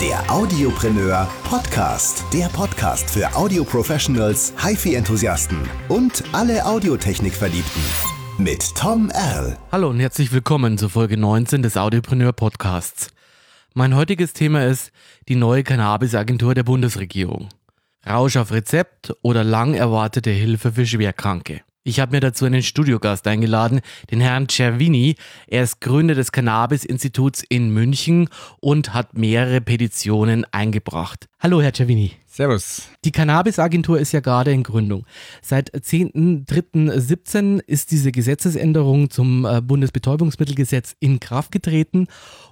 Der Audiopreneur Podcast. Der Podcast für Audio-Professionals, HiFi-Enthusiasten und alle Audiotechnik-Verliebten. Mit Tom Erl. Hallo und herzlich willkommen zur Folge 19 des Audiopreneur Podcasts. Mein heutiges Thema ist die neue Cannabis-Agentur der Bundesregierung. Rausch auf Rezept oder lang erwartete Hilfe für Schwerkranke. Ich habe mir dazu einen Studiogast eingeladen, den Herrn Cervini. Er ist Gründer des Cannabis-Instituts in München und hat mehrere Petitionen eingebracht. Hallo, Herr Cervini. Servus. Die Cannabis-Agentur ist ja gerade in Gründung. Seit 10.03.17 ist diese Gesetzesänderung zum äh, Bundesbetäubungsmittelgesetz in Kraft getreten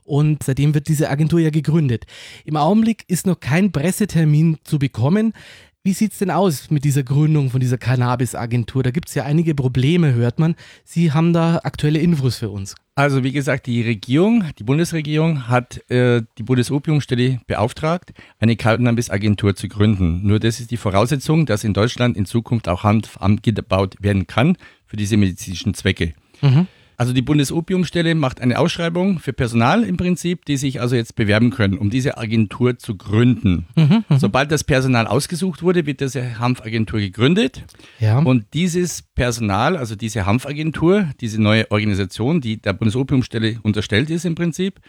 und seitdem wird diese Agentur ja gegründet. Im Augenblick ist noch kein Pressetermin zu bekommen. Wie sieht es denn aus mit dieser Gründung von dieser Cannabis-Agentur? Da gibt es ja einige Probleme, hört man. Sie haben da aktuelle Infos für uns. Also wie gesagt, die Regierung, die Bundesregierung hat äh, die Bundesopiumstelle beauftragt, eine Cannabis-Agentur zu gründen. Nur das ist die Voraussetzung, dass in Deutschland in Zukunft auch Hanf angebaut werden kann für diese medizinischen Zwecke. Mhm. Also die Bundesopiumstelle macht eine Ausschreibung für Personal im Prinzip, die sich also jetzt bewerben können, um diese Agentur zu gründen. Mhm, mh. Sobald das Personal ausgesucht wurde, wird diese Hanfagentur gegründet. Ja. Und dieses Personal, also diese Hanfagentur, diese neue Organisation, die der Bundesopiumstelle unterstellt ist im Prinzip,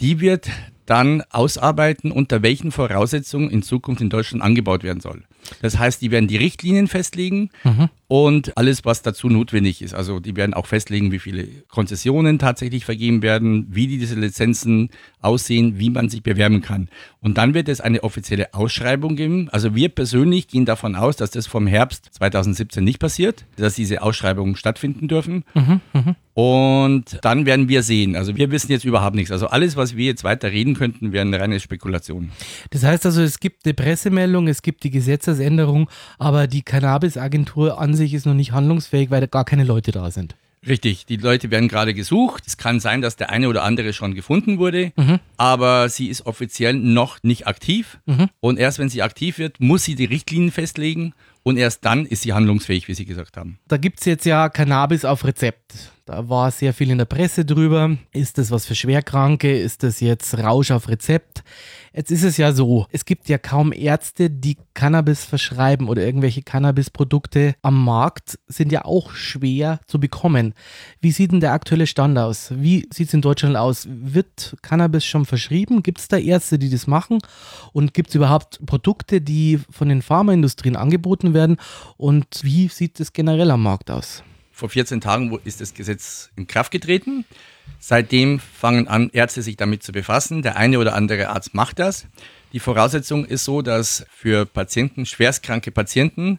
die wird dann ausarbeiten, unter welchen Voraussetzungen in Zukunft in Deutschland angebaut werden soll. Das heißt, die werden die Richtlinien festlegen mhm. und alles, was dazu notwendig ist. Also die werden auch festlegen, wie viele Konzessionen tatsächlich vergeben werden, wie diese Lizenzen aussehen, wie man sich bewerben kann. Und dann wird es eine offizielle Ausschreibung geben. Also wir persönlich gehen davon aus, dass das vom Herbst 2017 nicht passiert, dass diese Ausschreibungen stattfinden dürfen. Mhm, mh. Und dann werden wir sehen. Also wir wissen jetzt überhaupt nichts. Also alles, was wir jetzt weiter reden könnten, wäre eine reine Spekulation. Das heißt also, es gibt eine Pressemeldung, es gibt die Gesetzesänderung, aber die Cannabis-Agentur an sich ist noch nicht handlungsfähig, weil da gar keine Leute da sind. Richtig, die Leute werden gerade gesucht. Es kann sein, dass der eine oder andere schon gefunden wurde, mhm. aber sie ist offiziell noch nicht aktiv. Mhm. Und erst wenn sie aktiv wird, muss sie die Richtlinien festlegen und erst dann ist sie handlungsfähig, wie Sie gesagt haben. Da gibt es jetzt ja Cannabis auf Rezept. Da war sehr viel in der Presse drüber. Ist das was für Schwerkranke? Ist das jetzt Rausch auf Rezept? Jetzt ist es ja so, es gibt ja kaum Ärzte, die Cannabis verschreiben oder irgendwelche Cannabis-Produkte am Markt sind ja auch schwer zu bekommen. Wie sieht denn der aktuelle Stand aus? Wie sieht es in Deutschland aus? Wird Cannabis schon verschrieben? Gibt es da Ärzte, die das machen? Und gibt es überhaupt Produkte, die von den Pharmaindustrien angeboten werden? Und wie sieht es generell am Markt aus? Vor 14 Tagen ist das Gesetz in Kraft getreten. Seitdem fangen an, Ärzte sich damit zu befassen. Der eine oder andere Arzt macht das. Die Voraussetzung ist so, dass für Patienten, schwerstkranke Patienten,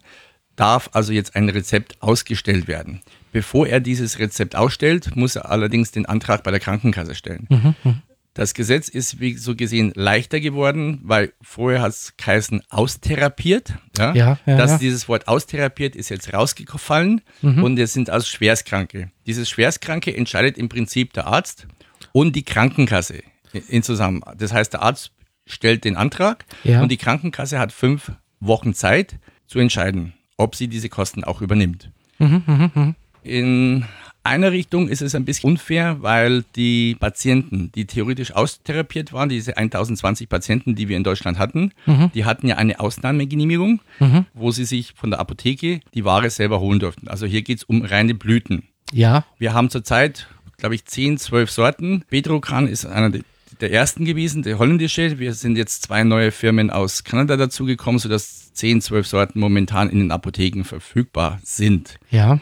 darf also jetzt ein Rezept ausgestellt werden. Bevor er dieses Rezept ausstellt, muss er allerdings den Antrag bei der Krankenkasse stellen. Mhm, mhm. Das Gesetz ist wie so gesehen leichter geworden, weil vorher hat es geheißen austherapiert. Ja? Ja, ja, Dass ja. dieses Wort austherapiert ist jetzt rausgefallen mhm. und es sind also Schwerstkranke. Dieses Schwerstkranke entscheidet im Prinzip der Arzt und die Krankenkasse in zusammen. Das heißt, der Arzt stellt den Antrag und die Krankenkasse hat fünf Wochen Zeit zu entscheiden, ob sie diese Kosten auch übernimmt. Mhm, mh, mh. In einer Richtung ist es ein bisschen unfair, weil die Patienten, die theoretisch austherapiert waren, diese 1020 Patienten, die wir in Deutschland hatten, mhm. die hatten ja eine Ausnahmegenehmigung, mhm. wo sie sich von der Apotheke die Ware selber holen durften. Also hier geht es um reine Blüten. Ja. Wir haben zurzeit, glaube ich, 10, 12 Sorten. Bedrocan ist einer der ersten gewesen, der holländische. Wir sind jetzt zwei neue Firmen aus Kanada dazugekommen, sodass 10, 12 Sorten momentan in den Apotheken verfügbar sind. Ja.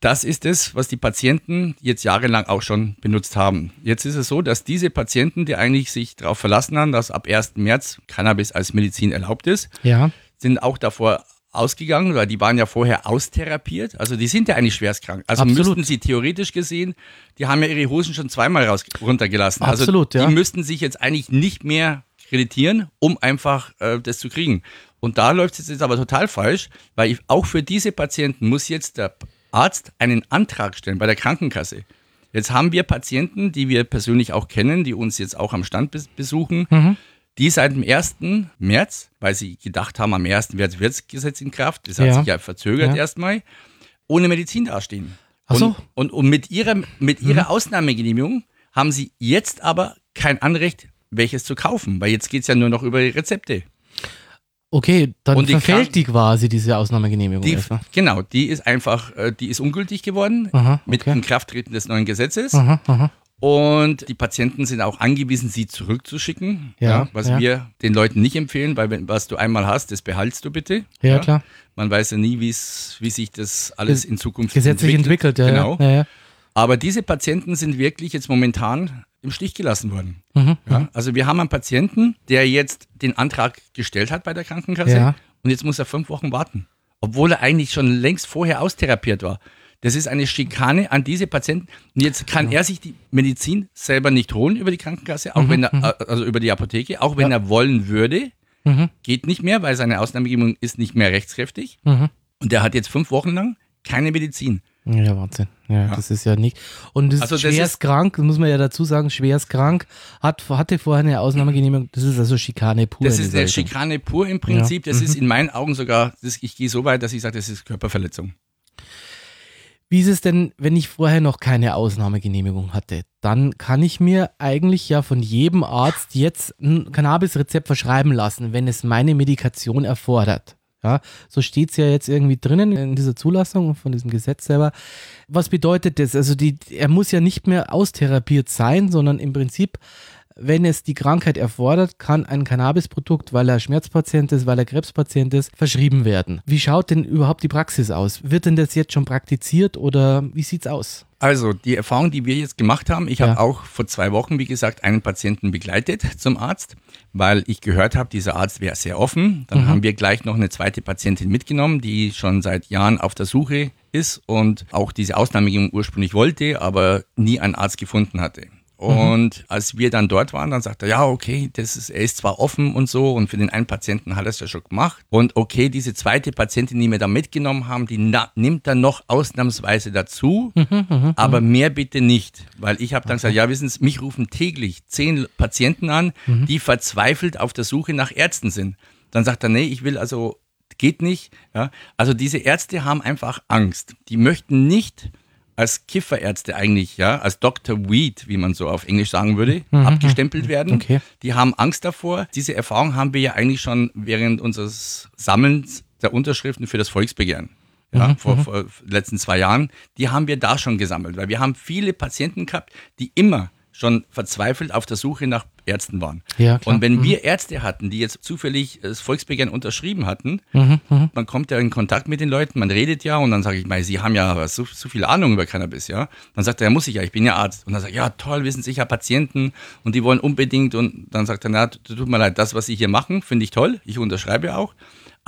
Das ist es, was die Patienten jetzt jahrelang auch schon benutzt haben. Jetzt ist es so, dass diese Patienten, die eigentlich sich darauf verlassen haben, dass ab 1. März Cannabis als Medizin erlaubt ist, ja. sind auch davor ausgegangen, weil die waren ja vorher austherapiert. Also die sind ja eigentlich schwerstkrank. Also Absolut. müssten sie theoretisch gesehen, die haben ja ihre Hosen schon zweimal raus, runtergelassen. Also Absolut, also die ja. müssten sich jetzt eigentlich nicht mehr kreditieren, um einfach äh, das zu kriegen. Und da läuft es jetzt aber total falsch, weil ich, auch für diese Patienten muss jetzt der Arzt einen Antrag stellen bei der Krankenkasse. Jetzt haben wir Patienten, die wir persönlich auch kennen, die uns jetzt auch am Stand besuchen, mhm. die seit dem 1. März, weil sie gedacht haben, am 1. März wird das Gesetz in Kraft, das hat ja. sich ja verzögert ja. erstmal, ohne Medizin dastehen. Ach so. Und, und, und mit ihrer, mit ihrer mhm. Ausnahmegenehmigung haben sie jetzt aber kein Anrecht welches zu kaufen, weil jetzt geht es ja nur noch über die Rezepte. Okay, dann Und die verfällt Kranken- die quasi, diese Ausnahmegenehmigung. Die, genau, die ist einfach, äh, die ist ungültig geworden Aha, mit okay. Inkrafttreten des neuen Gesetzes. Aha, aha. Und die Patienten sind auch angewiesen, sie zurückzuschicken. Ja, was ja. wir den Leuten nicht empfehlen, weil wenn, was du einmal hast, das behaltst du bitte. Ja, klar. Man weiß ja nie, wie sich das alles in Zukunft Gesetzlich entwickelt, ja. Genau. Ja, ja. Aber diese Patienten sind wirklich jetzt momentan im Stich gelassen worden. Mhm, Ja? Also wir haben einen Patienten, der jetzt den Antrag gestellt hat bei der Krankenkasse Ja. und jetzt muss er fünf Wochen warten, obwohl er eigentlich schon längst vorher austherapiert war. Das ist eine Schikane an diese Patienten. Und jetzt kann er sich die Medizin selber nicht holen über die Krankenkasse, auch wenn er, äh, also über die Apotheke, auch wenn er wollen würde. Mhm. Geht nicht mehr, weil seine Ausnahmegebung ist nicht mehr rechtskräftig. Mhm. Und der hat jetzt fünf Wochen lang keine Medizin. Ja, Wahnsinn. Ja, das ist ja nicht. Und das Also ist das schwerst ist- krank, das muss man ja dazu sagen, schwerst krank, hat, hatte vorher eine Ausnahmegenehmigung, das ist also Schikane pur. Das ist. Schikane pur im Prinzip. Ja. Das Mhm. ist in meinen Augen sogar, das, ich gehe so weit, dass ich sage, das ist Körperverletzung. Wie ist es denn, wenn ich vorher noch keine Ausnahmegenehmigung hatte? Dann kann ich mir eigentlich ja von jedem Arzt jetzt ein Cannabis-Rezept verschreiben lassen, wenn es meine Medikation erfordert. Ja, so steht es ja jetzt irgendwie drinnen in dieser Zulassung von diesem Gesetz selber. Was bedeutet das? Also die, er muss ja nicht mehr austherapiert sein, sondern im Prinzip, wenn es die Krankheit erfordert, kann ein Cannabisprodukt, weil er Schmerzpatient ist, weil er Krebspatient ist, verschrieben werden. Wie schaut denn überhaupt die Praxis aus? Wird denn das jetzt schon praktiziert oder wie sieht's aus? Also die Erfahrung, die wir jetzt gemacht haben, ich Ja. habe auch vor zwei Wochen, wie gesagt, einen Patienten begleitet zum Arzt, weil ich gehört habe, dieser Arzt wäre sehr offen. Dann haben wir gleich noch eine zweite Patientin mitgenommen, die schon seit Jahren auf der Suche ist und auch diese Ausnahmegenehmigung ursprünglich wollte, aber nie einen Arzt gefunden hatte. Und als wir dann dort waren, dann sagt er, ja, okay, das ist, er ist zwar offen und so und für den einen Patienten hat er es ja schon gemacht. Und okay, diese zweite Patientin, die wir da mitgenommen haben, die nimmt er noch ausnahmsweise dazu, aber mehr bitte nicht. Weil ich habe dann gesagt, ja, wissen Sie, mich rufen täglich zehn Patienten an, die verzweifelt auf der Suche nach Ärzten sind. Dann sagt er, nee, ich will also, geht nicht. Ja? Also diese Ärzte haben einfach Angst. Die möchten nicht als Kifferärzte eigentlich, ja, als Dr. Weed, wie man so auf Englisch sagen würde, abgestempelt werden. Okay. Die haben Angst davor. Diese Erfahrung haben wir ja eigentlich schon während unseres Sammelns der Unterschriften für das Volksbegehren. Ja, vor, vor letzten zwei Jahren, die haben wir da schon gesammelt, weil wir haben viele Patienten gehabt, die immer schon verzweifelt auf der Suche nach Ärzten waren. Ja, klar. Und wenn wir Ärzte hatten, die jetzt zufällig das Volksbegehren unterschrieben hatten, man kommt ja in Kontakt mit den Leuten, man redet ja und dann sage ich mal, sie haben ja so, so viel Ahnung über Cannabis, ja. Dann sagt er, ja, muss ich ja, ich bin ja Arzt. Und dann sagt er, ja, toll, wissen Sie, ich habe Patienten und die wollen unbedingt und dann sagt er, na, tut mir leid, das, was Sie hier machen, finde ich toll, ich unterschreibe auch.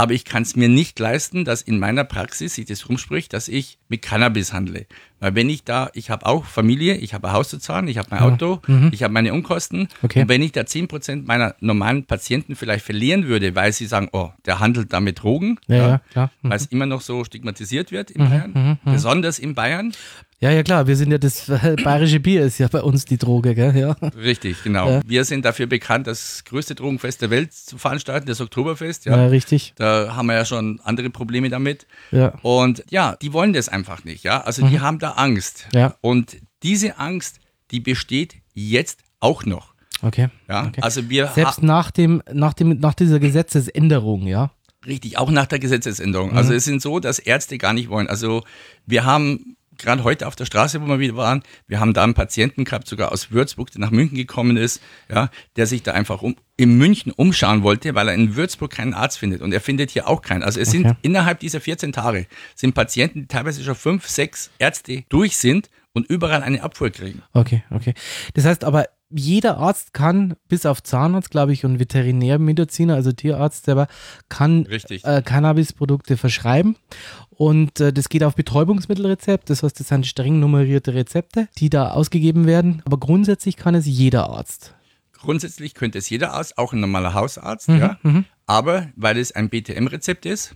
Aber ich kann es mir nicht leisten, dass in meiner Praxis sich das rumspricht, dass ich mit Cannabis handle. Weil wenn ich da, ich habe auch Familie, ich habe ein Haus zu zahlen, ich habe mein Auto, ich habe meine Unkosten. Okay. Und wenn ich da 10% meiner normalen Patienten vielleicht verlieren würde, weil sie sagen, oh, der handelt da mit Drogen, Ja, ja. Mhm. weil es immer noch so stigmatisiert wird in Bayern, besonders in Bayern. Ja, ja, klar, wir sind ja das äh, bayerische Bier ist ja bei uns die Droge, gell? Ja. Richtig, genau. Wir sind dafür bekannt, das größte Drogenfest der Welt zu veranstalten, das Oktoberfest. Ja, Ja. richtig. Da haben wir ja schon andere Probleme damit. Ja. Und ja, die wollen das einfach nicht, ja. Also die haben da Angst. Ja. Und diese Angst, die besteht jetzt auch noch. Okay. Ja. okay. Also wir Selbst nach dem, nach dem, nach dieser Gesetzesänderung, ja. richtig, auch nach der Gesetzesänderung. Mhm. Also es sind so, dass Ärzte gar nicht wollen. Also wir haben gerade heute auf der Straße, wo wir wieder waren, wir haben da einen Patienten gehabt, sogar aus Würzburg, der nach München gekommen ist, ja, der sich da einfach um, in München umschauen wollte, weil er in Würzburg keinen Arzt findet. Und er findet hier auch keinen. Also es Okay. sind innerhalb dieser 14 Tage sind Patienten, die teilweise schon fünf, sechs Ärzte durch sind und überall eine Abfuhr kriegen. Okay, okay. Das heißt aber, jeder Arzt kann, bis auf Zahnarzt, glaube ich, und Veterinärmediziner, also Tierarzt selber, kann äh, Cannabisprodukte verschreiben. Und äh, das geht auf Betäubungsmittelrezept. Das heißt, das sind streng nummerierte Rezepte, die da ausgegeben werden. Aber grundsätzlich kann es jeder Arzt. Grundsätzlich könnte es jeder Arzt, auch ein normaler Hausarzt, Mhm, ja. Aber weil es ein BTM-Rezept ist,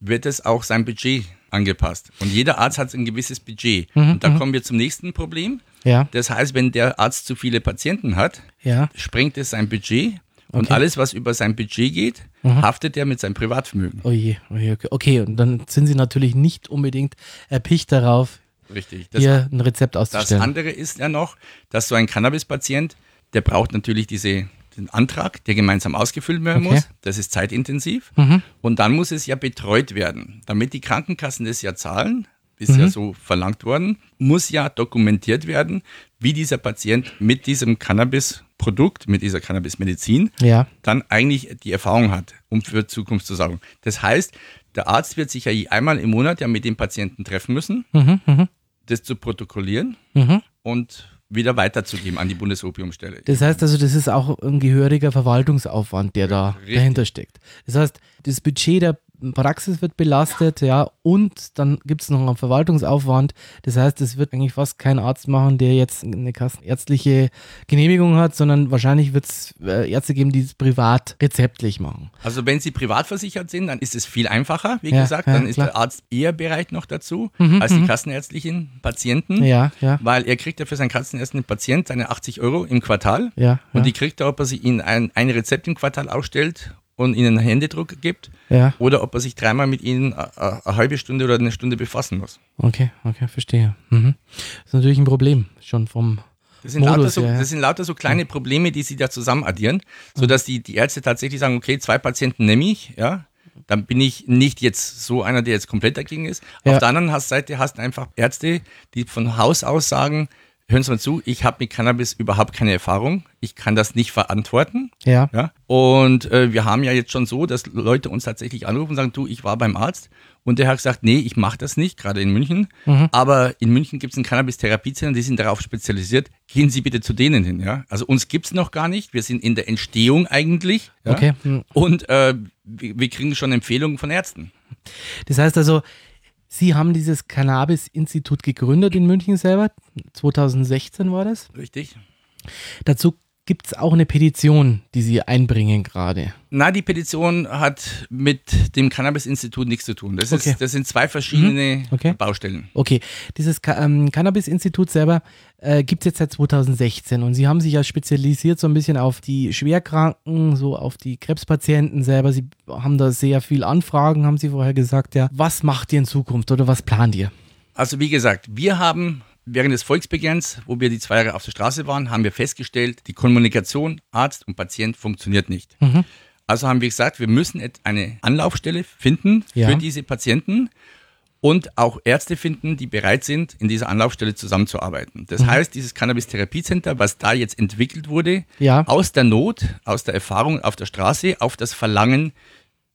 wird es auch sein Budget angepasst. Und jeder Arzt hat ein gewisses Budget. Mhm, Und da kommen wir zum nächsten Problem. Ja, Das heißt, wenn der Arzt zu viele Patienten hat, ja. sprengt es sein Budget. Und Okay. alles, was über sein Budget geht, haftet er mit seinem Privatvermögen. Oh je, oh je, okay. okay, und dann sind sie natürlich nicht unbedingt erpicht darauf, Richtig. Das, hier ein Rezept das auszustellen. andere ist ja noch, dass so ein Cannabis-Patient, der braucht natürlich diese, den Antrag, der gemeinsam ausgefüllt werden Okay. muss. Das ist zeitintensiv. Mhm. Und dann muss es ja betreut werden. Damit die Krankenkassen das ja zahlen, ist Mhm. ja so verlangt worden, muss ja dokumentiert werden, wie dieser Patient mit diesem Cannabis-Produkt, mit dieser Cannabis-Medizin Ja. dann eigentlich die Erfahrung hat, um für Zukunft zu sorgen. Das heißt, der Arzt wird sich ja einmal im Monat ja mit dem Patienten treffen müssen, Mhm. Mhm. das zu protokollieren Mhm. und wieder weiterzugeben an die Bundesopiumstelle. Das heißt also, das ist auch ein gehöriger Verwaltungsaufwand, der da Richtig. dahinter steckt. Das heißt, das Budget der Praxis wird belastet, ja, und dann gibt es noch einen Verwaltungsaufwand. Das heißt, es wird eigentlich fast kein Arzt machen, der jetzt eine kassenärztliche Genehmigung hat, sondern wahrscheinlich wird es äh, Ärzte geben, die es privat rezeptlich machen. Also wenn Sie privat versichert sind, dann ist es viel einfacher, wie Ja, gesagt. ja, Dann ist klar. der Arzt eher bereit noch dazu Mhm, als die mhm. kassenärztlichen Patienten, Ja, ja, weil er kriegt ja für seinen kassenärztlichen Patient seine 80 Euro im Quartal ja. und ja, die kriegt er, ob er sich ihnen ein, ein Rezept im Quartal ausstellt und ihnen einen Händedruck gibt ja. oder ob er sich dreimal mit ihnen a- a- eine halbe Stunde oder eine Stunde befassen muss. Okay, okay, verstehe. Mhm. Das ist natürlich ein Problem, schon vom Das sind, lauter Modus, so, ja, ja. das sind lauter so kleine Probleme, die sie da zusammen addieren, sodass die, die Ärzte tatsächlich sagen, okay, zwei Patienten nehme ich, ja, dann bin ich nicht jetzt so einer, der jetzt komplett dagegen ist. Ja. Auf der anderen Seite hast du einfach Ärzte, die von Haus aus sagen, hören Sie mal zu, ich habe mit Cannabis überhaupt keine Erfahrung, ich kann das nicht verantworten. Ja, Ja? Und äh, wir haben ja jetzt schon so, dass Leute uns tatsächlich anrufen und sagen, du, ich war beim Arzt und der hat gesagt, nee, ich mache das nicht, gerade in München. Mhm. Aber in München gibt es ein Cannabis-Therapiezentrum, die sind darauf spezialisiert. Gehen Sie bitte zu denen hin. Ja? Also uns gibt es noch gar nicht. Wir sind in der Entstehung eigentlich. Ja? okay. Mhm. Und äh, wir, wir kriegen schon Empfehlungen von Ärzten. Das heißt also, Sie haben dieses Cannabis-Institut gegründet in München selber. 2016 war das. Richtig? Dazu gibt es auch eine Petition, die Sie einbringen gerade. Na, die Petition hat mit dem Cannabis-Institut nichts zu tun. Das, Okay. ist, das sind zwei verschiedene Okay. Baustellen. Okay, dieses ähm, Cannabis-Institut selber äh, gibt es jetzt seit 2016 und Sie haben sich ja spezialisiert so ein bisschen auf die Schwerkranken, so auf die Krebspatienten selber. Sie haben da sehr viel Anfragen, haben Sie vorher gesagt, ja. Was macht ihr in Zukunft oder was plant ihr? Also wie gesagt, wir haben während des Volksbegehrens, wo wir die zwei Jahre auf der Straße waren, haben wir festgestellt, die Kommunikation Arzt und Patient funktioniert nicht. Mhm. Also haben wir gesagt, wir müssen eine Anlaufstelle finden Ja. für diese Patienten und auch Ärzte finden, die bereit sind, in dieser Anlaufstelle zusammenzuarbeiten. Das heißt, dieses Cannabis-Therapiecenter, was da jetzt entwickelt wurde, Ja. aus der Not, aus der Erfahrung auf der Straße, auf das Verlangen,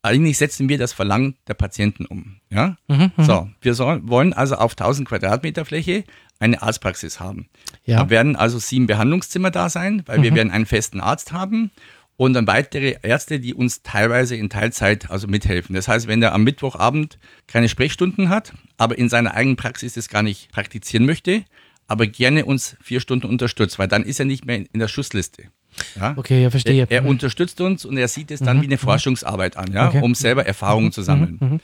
eigentlich setzen wir das Verlangen der Patienten um. Ja? Mhm, So, wir soll, wollen also auf 1000 Quadratmeter Fläche eine Arztpraxis haben. Ja. Mhm. Da werden also sieben Behandlungszimmer da sein, weil wir werden einen festen Arzt haben und dann weitere Ärzte, die uns teilweise in Teilzeit also mithelfen. Das heißt, wenn der am Mittwochabend keine Sprechstunden hat, aber in seiner eigenen Praxis das gar nicht praktizieren möchte, aber gerne uns vier Stunden unterstützt, weil dann ist er nicht mehr in der Schussliste. Ja? Okay, ja, verstehe. Er, er unterstützt uns und er sieht es dann wie eine Forschungsarbeit an, ja, Okay. Mhm. um selber Erfahrungen zu sammeln.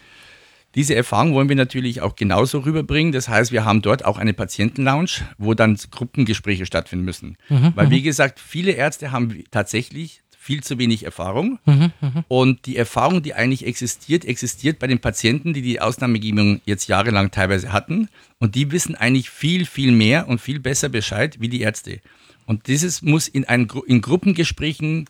Diese Erfahrung wollen wir natürlich auch genauso rüberbringen. Das heißt, wir haben dort auch eine Patientenlounge, wo dann Gruppengespräche stattfinden müssen. Mhm, Weil, wie gesagt, viele Ärzte haben tatsächlich viel zu wenig Erfahrung. Mhm, Und die Erfahrung, die eigentlich existiert, existiert bei den Patienten, die die Ausnahmegebung jetzt jahrelang teilweise hatten. Und die wissen eigentlich viel, viel mehr und viel besser Bescheid wie die Ärzte. Und dieses muss in, ein, in Gruppengesprächen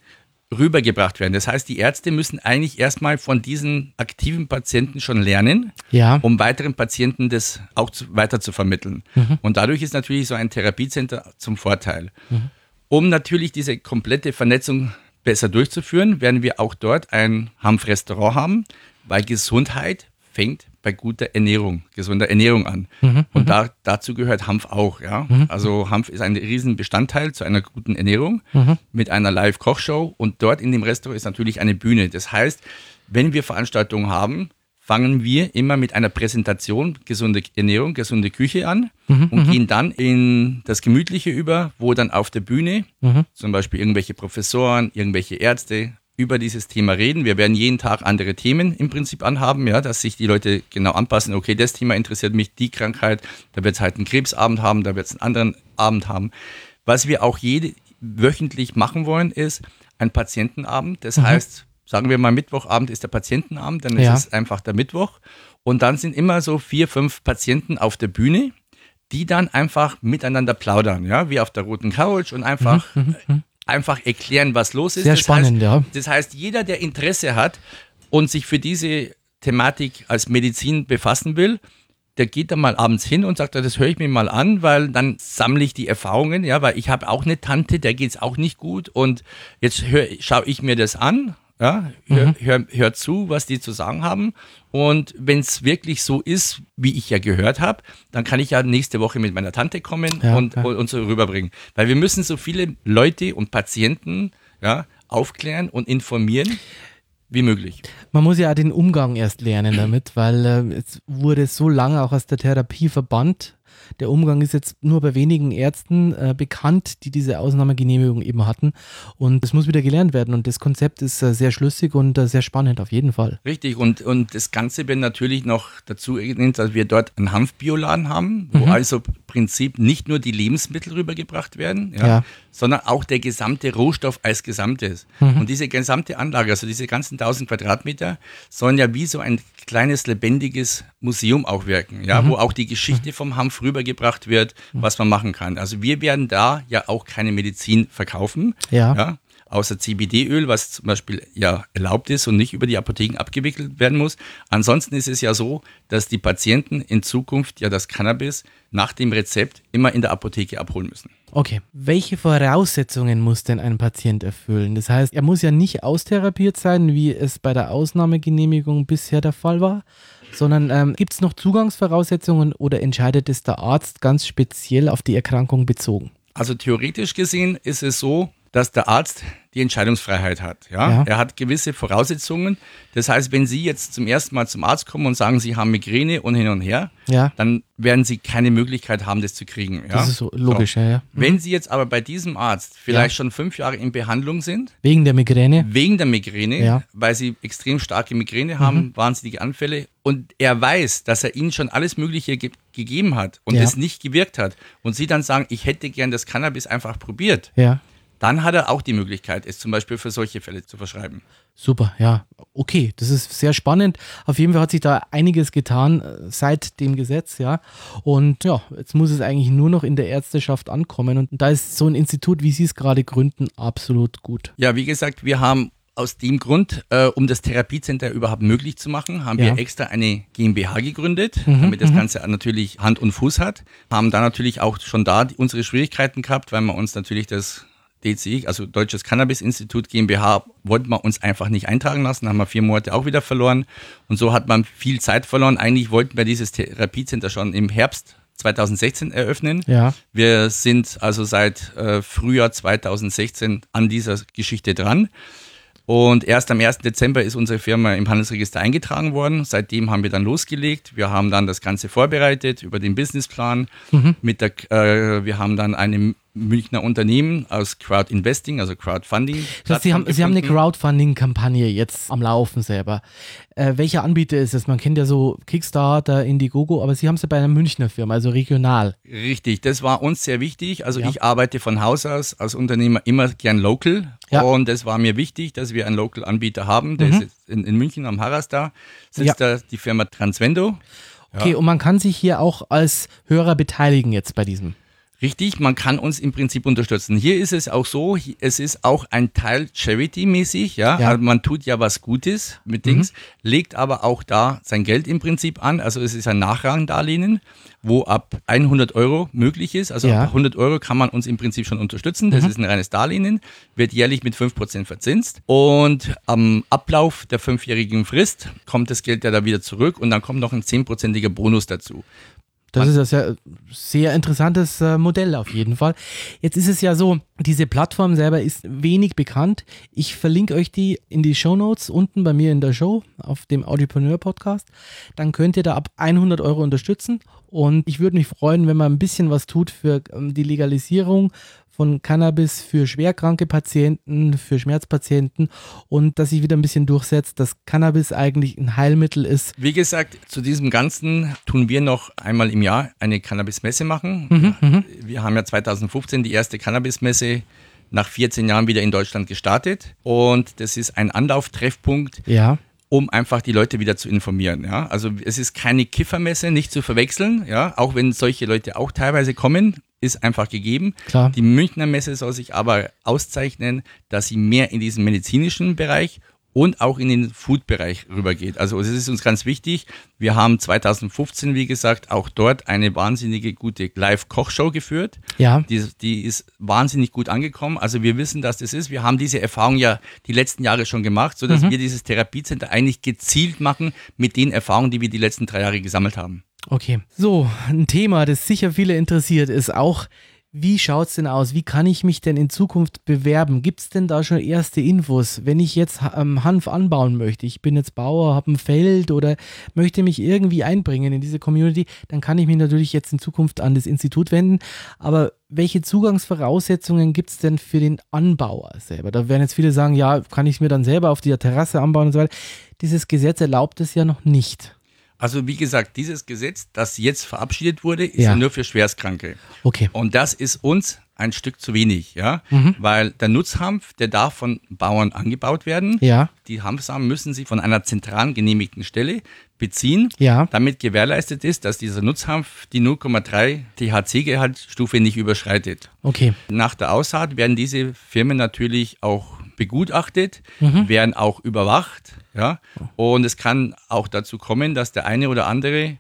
rübergebracht werden. Das heißt, die Ärzte müssen eigentlich erstmal von diesen aktiven Patienten schon lernen, Ja. um weiteren Patienten das auch zu, weiter zu vermitteln. Und dadurch ist natürlich so ein Therapiecenter zum Vorteil. Um natürlich diese komplette Vernetzung besser durchzuführen, werden wir auch dort ein Hanfrestaurant haben, weil Gesundheit fängt bei guter Ernährung, gesunder Ernährung an. Und da, dazu gehört Hanf auch. Ja? Also Hanf ist ein riesen Bestandteil zu einer guten Ernährung mit einer Live-Kochshow. Und dort in dem Restaurant ist natürlich eine Bühne. Das heißt, wenn wir Veranstaltungen haben, fangen wir immer mit einer Präsentation gesunde Ernährung, gesunde Küche an und gehen dann in das Gemütliche über, wo dann auf der Bühne zum Beispiel irgendwelche Professoren, irgendwelche Ärzte über dieses Thema reden. Wir werden jeden Tag andere Themen im Prinzip anhaben, ja, dass sich die Leute genau anpassen. Okay, das Thema interessiert mich, die Krankheit, da wird es halt einen Krebsabend haben, da wird es einen anderen Abend haben. Was wir auch jede, wöchentlich machen wollen, ist ein Patientenabend. Das heißt, sagen wir mal Mittwochabend ist der Patientenabend, dann ist Ja. es einfach der Mittwoch. Und dann sind immer so vier, fünf Patienten auf der Bühne, die dann einfach miteinander plaudern, ja, wie auf der roten Couch und einfach einfach erklären, was los ist. Sehr das spannend, heißt, ja. Das heißt, jeder, der Interesse hat und sich für diese Thematik als Medizin befassen will, der geht dann mal abends hin und sagt, das höre ich mir mal an, weil dann sammle ich die Erfahrungen, ja, weil ich habe auch eine Tante, der geht es auch nicht gut und jetzt schaue ich mir das an, ja, hör, Mhm. hör, hör zu, was die zu sagen haben und wenn es wirklich so ist, wie ich ja gehört habe, dann kann ich ja nächste Woche mit meiner Tante kommen Ja, und, ja. und, so rüberbringen, weil wir müssen so viele Leute und Patienten, ja, aufklären und informieren wie möglich. Man muss ja auch den Umgang erst lernen damit, weil äh, es wurde so lange auch aus der Therapie verbannt. Der Umgang ist jetzt nur bei wenigen Ärzten äh, bekannt, die diese Ausnahmegenehmigung eben hatten. Und es muss wieder gelernt werden. Und das Konzept ist äh, sehr schlüssig und äh, sehr spannend auf jeden Fall. Richtig, und, und das Ganze wird natürlich noch dazu ergänzt, dass wir dort einen Hanfbioladen haben, wo Mhm. also im Prinzip nicht nur die Lebensmittel rübergebracht werden, ja, Ja. sondern auch der gesamte Rohstoff als Gesamtes. Mhm. Und diese gesamte Anlage, also diese ganzen 1000 Quadratmeter, sollen ja wie so ein kleines lebendiges Museum auch wirken, ja, Mhm. wo auch die Geschichte vom Hanf rübergebracht wird, was man machen kann. Also wir werden da ja auch keine Medizin verkaufen, Ja. ja, außer CBD-Öl, was zum Beispiel ja erlaubt ist und nicht über die Apotheken abgewickelt werden muss. Ansonsten ist es ja so, dass die Patienten in Zukunft ja das Cannabis nach dem Rezept immer in der Apotheke abholen müssen. Okay, welche Voraussetzungen muss denn ein Patient erfüllen? Das heißt, er muss ja nicht austherapiert sein, wie es bei der Ausnahmegenehmigung bisher der Fall war, sondern ähm, gibt es noch Zugangsvoraussetzungen oder entscheidet es der Arzt ganz speziell auf die Erkrankung bezogen? Also theoretisch gesehen ist es so, dass der Arzt die Entscheidungsfreiheit hat. Ja? Ja. Er hat gewisse Voraussetzungen. Das heißt, wenn Sie jetzt zum ersten Mal zum Arzt kommen und sagen, Sie haben Migräne und hin und her, Ja, dann werden Sie keine Möglichkeit haben, das zu kriegen. Ja? das ist so logisch, ja, ja. Wenn Sie jetzt aber bei diesem Arzt vielleicht schon fünf Jahre in Behandlung sind, Wegen der Migräne? wegen der Migräne, weil sie extrem starke Migräne haben, wahnsinnige Anfälle und er weiß, dass er ihnen schon alles Mögliche ge gegeben hat und es nicht gewirkt hat und sie dann sagen, ich hätte gern das Cannabis einfach probiert, Ja, dann hat er auch die Möglichkeit, es zum Beispiel für solche Fälle zu verschreiben. super, ja. Okay, das ist sehr spannend. Auf jeden Fall hat sich da einiges getan äh, seit dem Gesetz, ja. Und ja, jetzt muss es eigentlich nur noch in der Ärzteschaft ankommen. Und da ist so ein Institut, wie Sie es gerade gründen, absolut gut. Ja, wie gesagt, wir haben aus dem Grund, äh, um das Therapiecenter überhaupt möglich zu machen, haben Ja. Mhm, wir extra eine GmbH gegründet, damit das Ganze natürlich Hand und Fuß hat. Haben da natürlich auch schon da unsere Schwierigkeiten gehabt, weil wir uns natürlich das DCI, also Deutsches Cannabis Institut GmbH, wollten wir uns einfach nicht eintragen lassen, haben wir vier Monate auch wieder verloren. Und so hat man viel Zeit verloren. Eigentlich wollten wir dieses Therapiecenter schon im Herbst 2016 eröffnen. Ja. Wir sind also seit äh, Frühjahr 2016 an dieser Geschichte dran. Und erst am 1. Dezember ist unsere Firma im Handelsregister eingetragen worden. Seitdem haben wir dann losgelegt. Wir haben dann das Ganze vorbereitet über den Businessplan. Mit der, äh, wir haben dann eine Münchner Unternehmen aus Crowd Investing, also Crowdfunding. Das heißt, Sie, haben, Sie haben eine. Crowdfunding-Kampagne jetzt am Laufen selber. Äh, welcher Anbieter ist es? Man kennt ja so Kickstarter, Indiegogo, aber Sie haben es ja bei einer Münchner Firma, also regional. Richtig, das war uns sehr wichtig. Also Ja. ich arbeite von Haus aus als Unternehmer immer gern local. Ja. Und es war mir wichtig, dass wir einen Local-Anbieter haben. Der ist jetzt in, in München am Harras da. Sitzt Ja. da die Firma Transvendo. Okay, und man kann sich hier auch als Hörer beteiligen jetzt bei diesem. Richtig, man kann uns im Prinzip unterstützen. Hier ist es auch so, es ist auch ein Teil Charity-mäßig, ja. Ja. Also man tut ja was Gutes mit Dings, legt aber auch da sein Geld im Prinzip an. Also es ist ein Nachrangdarlehen, wo ab 100 Euro möglich ist. Also Ja. ab 100 Euro kann man uns im Prinzip schon unterstützen. Das ist ein reines Darlehen, wird jährlich mit 5% verzinst. Und am Ablauf der fünfjährigen Frist kommt das Geld ja da wieder zurück und dann kommt noch ein 10%iger Bonus dazu. Das ist ein sehr, sehr interessantes äh, Modell auf jeden Fall. Jetzt ist es ja so, diese Plattform selber ist wenig bekannt. Ich verlinke euch die in die Show Notes unten bei mir in der Show auf dem Audiopreneur Podcast. Dann könnt ihr da ab 100 Euro unterstützen. Und ich würde mich freuen, wenn man ein bisschen was tut für ähm, die Legalisierung von Cannabis für schwerkranke Patienten, für Schmerzpatienten und dass sich wieder ein bisschen durchsetzt, dass Cannabis eigentlich ein Heilmittel ist. Wie gesagt, zu diesem Ganzen tun wir noch einmal im Jahr eine Cannabis-Messe machen. wir haben ja 2015 die erste Cannabis-Messe nach 14 Jahren wieder in Deutschland gestartet. Und das ist ein Anlauftreffpunkt, Ja. um einfach die Leute wieder zu informieren. Ja? Also es ist keine Kiffermesse, nicht zu verwechseln, ja, auch wenn solche Leute auch teilweise kommen. Ist einfach gegeben. Klar. Die Münchner Messe soll sich aber auszeichnen, dass sie mehr in diesen medizinischen Bereich und auch in den Food-Bereich rübergeht. Also es ist uns ganz wichtig. Wir haben 2015, wie gesagt, auch dort eine wahnsinnige gute Live-Kochshow geführt. Ja. Die, die ist wahnsinnig gut angekommen. Also wir wissen, dass das ist. Wir haben diese Erfahrung ja die letzten Jahre schon gemacht, sodass wir dieses Therapiecenter eigentlich gezielt machen mit den Erfahrungen, die wir die letzten drei Jahre gesammelt haben. Okay. So, ein Thema, das sicher viele interessiert, ist auch, wie schaut es denn aus? Wie kann ich mich denn in Zukunft bewerben? Gibt es denn da schon erste Infos? Wenn ich jetzt ähm, Hanf anbauen möchte, ich bin jetzt Bauer, habe ein Feld oder möchte mich irgendwie einbringen in diese Community, dann kann ich mich natürlich jetzt in Zukunft an das Institut wenden. Aber welche Zugangsvoraussetzungen gibt es denn für den Anbauer selber? Da werden jetzt viele sagen, ja, kann ich mir dann selber auf der Terrasse anbauen und so weiter. Dieses Gesetz erlaubt es ja noch nicht. Also wie gesagt, dieses Gesetz, das jetzt verabschiedet wurde, ist Ja. nur für Schwerstkranke. Okay. Und das ist uns ein Stück zu wenig, ja, weil der Nutzhanf, der darf von Bauern angebaut werden. Ja. Die Hanfsamen müssen sie von einer zentral genehmigten Stelle beziehen, Ja. damit gewährleistet ist, dass dieser Nutzhanf die 0,3 THC-Gehaltsstufe nicht überschreitet. Okay. Nach der Aussaat werden diese Firmen natürlich auch begutachtet, werden auch überwacht, ja. Und es kann auch dazu kommen, dass der eine oder andere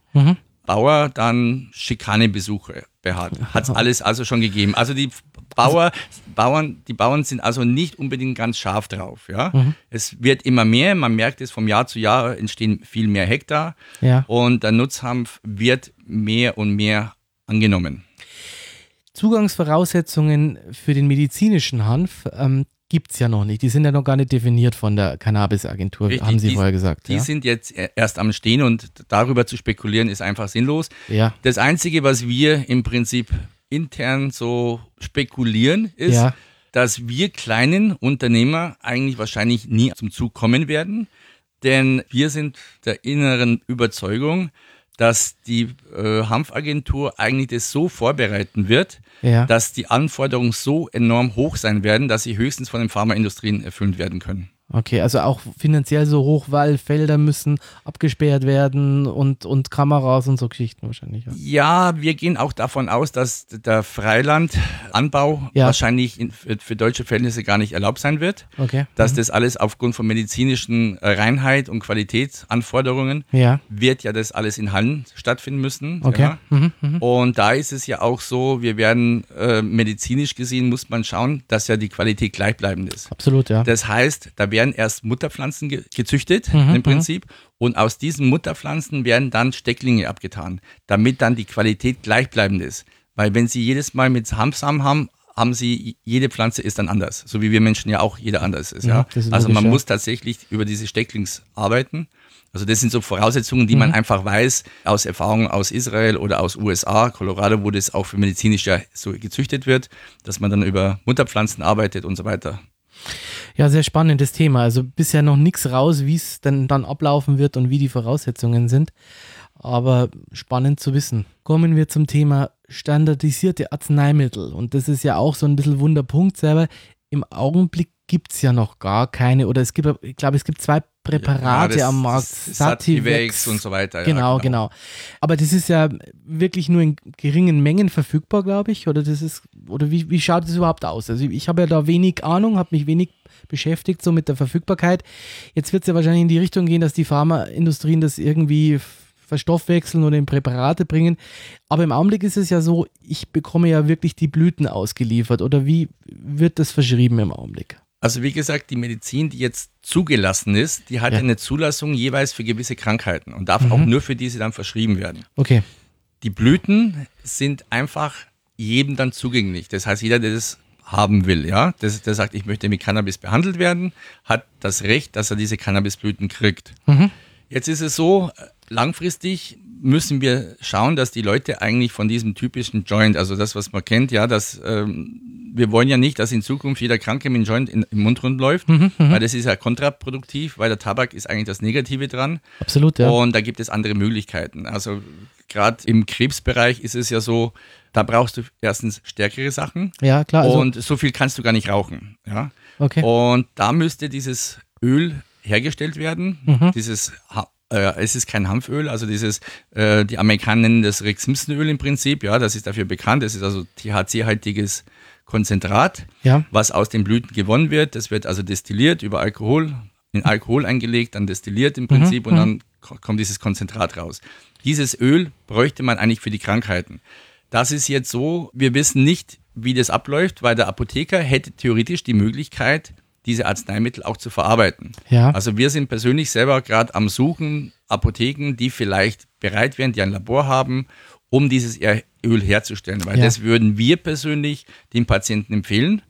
Bauer dann Schikanebesuche behat. Hat es alles also schon gegeben. Also die Bauer, Bauern, die Bauern sind also nicht unbedingt ganz scharf drauf, ja. Es wird immer mehr, man merkt es vom Jahr zu Jahr entstehen viel mehr Hektar Ja. und der Nutzhanf wird mehr und mehr angenommen. Zugangsvoraussetzungen für den medizinischen Hanf ähm, gibt es ja noch nicht. Die sind ja noch gar nicht definiert von der Cannabis-Agentur, Richtig, haben Sie die- vorher gesagt. Die ja? sind jetzt erst am Stehen und darüber zu spekulieren ist einfach sinnlos. ja. Das Einzige, was wir im Prinzip intern so spekulieren, ist, Ja. dass wir kleinen Unternehmer eigentlich wahrscheinlich nie zum Zug kommen werden. Denn wir sind der inneren Überzeugung, dass die äh, Hanfagentur eigentlich das so vorbereiten wird, Ja. dass die Anforderungen so enorm hoch sein werden, dass sie höchstens von den Pharmaindustrien erfüllt werden können. Okay, also auch finanziell so hoch, weil Felder müssen abgesperrt werden und, und Kameras und so Geschichten wahrscheinlich. Ja. Ja, wir gehen auch davon aus, dass der Freilandanbau Ja. wahrscheinlich in, für, für deutsche Verhältnisse gar nicht erlaubt sein wird. Okay. Dass das alles aufgrund von medizinischen äh, Reinheit und Qualitätsanforderungen Ja. wird ja das alles in Hallen stattfinden müssen. Okay. Ja. Mhm, mhm. Und da ist es ja auch so, wir werden äh, medizinisch gesehen, muss man schauen, dass ja die Qualität gleichbleibend ist. Absolut, ja. Das heißt, da werden erst Mutterpflanzen ge gezüchtet Mhm, im Prinzip und aus diesen Mutterpflanzen werden dann Stecklinge abgetan, damit dann die Qualität gleichbleibend ist. Weil wenn Sie jedes Mal mit Hanfsamen haben, haben Sie, jede Pflanze ist dann anders, so wie wir Menschen ja auch jeder anders ist. Ja, Ja, das ist also man ja. muss tatsächlich über diese Stecklings arbeiten. Also das sind so Voraussetzungen, die man Mhm. einfach weiß aus Erfahrungen aus Israel oder aus USA, Colorado, wo das auch für medizinisch ja so gezüchtet wird, dass man dann über Mutterpflanzen arbeitet und so weiter. Ja, sehr spannendes Thema. Also bisher noch nichts raus, wie es denn dann ablaufen wird und wie die Voraussetzungen sind. Aber spannend zu wissen. Kommen wir zum Thema standardisierte Arzneimittel. Und das ist ja auch so ein bisschen Wunderpunkt selber. Im Augenblick gibt es ja noch gar keine, oder es gibt, ich glaube, es gibt zwei Präparate Ja, das- am Markt. Sativex und so weiter. ja, Genau, genau, Aber das ist ja wirklich nur in geringen Mengen verfügbar, glaube ich. Oder das ist, oder wie, wie schaut das überhaupt aus? Also ich habe ja da wenig Ahnung, habe mich wenig beschäftigt so mit der Verfügbarkeit. Jetzt wird es ja wahrscheinlich in die Richtung gehen, dass die Pharmaindustrien das irgendwie verstoffwechseln oder in Präparate bringen. Aber im Augenblick ist es ja so, ich bekomme ja wirklich die Blüten ausgeliefert. Oder wie wird das verschrieben im Augenblick? Also wie gesagt, die Medizin, die jetzt zugelassen ist, die hat Ja. eine Zulassung jeweils für gewisse Krankheiten und darf auch nur für diese dann verschrieben werden. Okay. Die Blüten sind einfach jedem dann zugänglich. Das heißt, jeder, der das haben will, ja, das, der sagt, ich möchte mit Cannabis behandelt werden, hat das Recht, dass er diese Cannabisblüten kriegt. Jetzt ist es so, langfristig müssen wir schauen, dass die Leute eigentlich von diesem typischen Joint, also das, was man kennt, ja, dass ähm, wir wollen ja nicht, dass in Zukunft jeder Kranke mit einem Joint in, im Mund rumläuft, weil das ist ja kontraproduktiv, weil der Tabak ist eigentlich das Negative dran. Absolut, ja. Und da gibt es andere Möglichkeiten. Also gerade im Krebsbereich ist es ja so, da brauchst du erstens stärkere Sachen ja, klar. Also, und so viel kannst du gar nicht rauchen. Ja? okay. Und da müsste dieses Öl hergestellt werden, Mhm. dieses Äh, es ist kein Hanföl, also dieses, äh, die Amerikaner nennen das Rick Simpson Öl im Prinzip, ja, das ist dafür bekannt. Das ist also THC-haltiges Konzentrat, Ja. was aus den Blüten gewonnen wird. Das wird also destilliert über Alkohol, in Alkohol eingelegt, dann destilliert im Prinzip und dann ko- kommt dieses Konzentrat raus. Dieses Öl bräuchte man eigentlich für die Krankheiten. Das ist jetzt so, wir wissen nicht, wie das abläuft, weil der Apotheker hätte theoretisch die Möglichkeit, diese Arzneimittel auch zu verarbeiten. Ja. Also wir sind persönlich selber gerade am Suchen, Apotheken, die vielleicht bereit wären, die ein Labor haben, um dieses Öl herzustellen. Weil Ja. das würden wir persönlich den Patienten empfehlen,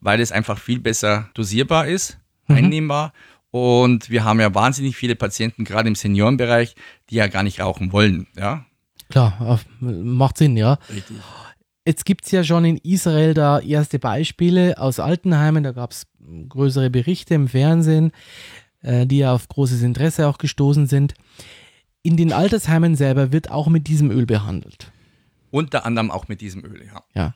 weil es einfach viel besser dosierbar ist, Mhm. einnehmbar. Und wir haben ja wahnsinnig viele Patienten, gerade im Seniorenbereich, die ja gar nicht rauchen wollen. Ja, Klar, macht Sinn, ja. richtig. Jetzt gibt es ja schon in Israel da erste Beispiele aus Altenheimen. Da gab es größere Berichte im Fernsehen, äh, die ja auf großes Interesse auch gestoßen sind. In den Altersheimen selber wird auch mit diesem Öl behandelt. Unter anderem auch mit diesem Öl, ja. Ja.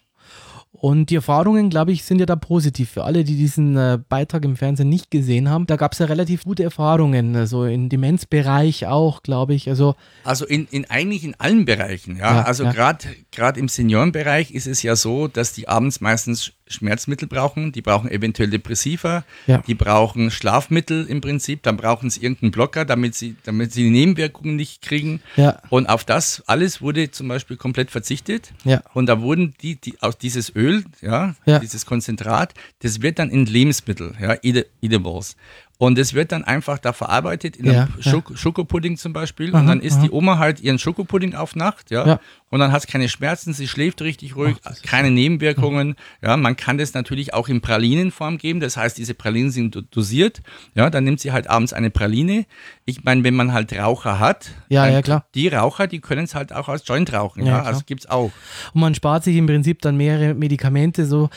Und die Erfahrungen, glaube ich, sind ja da positiv. Für alle, die diesen äh, Beitrag im Fernsehen nicht gesehen haben, da gab es ja relativ gute Erfahrungen. Also im Demenzbereich auch, glaube ich. Also Also in, in eigentlich in allen Bereichen, ja. Ja, also ja. gerade gerade im Seniorenbereich ist es ja so, dass die abends meistens Schmerzmittel brauchen, die brauchen eventuell Depressiva, Ja. die brauchen Schlafmittel im Prinzip, dann brauchen sie irgendeinen Blocker, damit sie, damit sie die Nebenwirkungen nicht kriegen. Ja. Und auf das alles wurde zum Beispiel komplett verzichtet. Ja. Und da wurden die, die aus dieses Öl, ja, dieses Konzentrat, das wird dann in Lebensmittel, ja, Edibles. Und es wird dann einfach da verarbeitet in Ja, einem ja. Schoko Schokopudding zum Beispiel. Aha, und dann isst aha. die Oma halt ihren Schokopudding auf Nacht, ja. Ja. Und dann hat es keine Schmerzen, sie schläft richtig ruhig, keine Nebenwirkungen. Ja, man kann das natürlich auch in Pralinenform geben. Das heißt, diese Pralinen sind do- dosiert. Ja, dann nimmt sie halt abends eine Praline. Ich meine, wenn man halt Raucher hat, Ja, ja, klar. Die Raucher, die können es halt auch als Joint rauchen. Ja, Ja, also gibt's auch. Und man spart sich im Prinzip dann mehrere Medikamente. So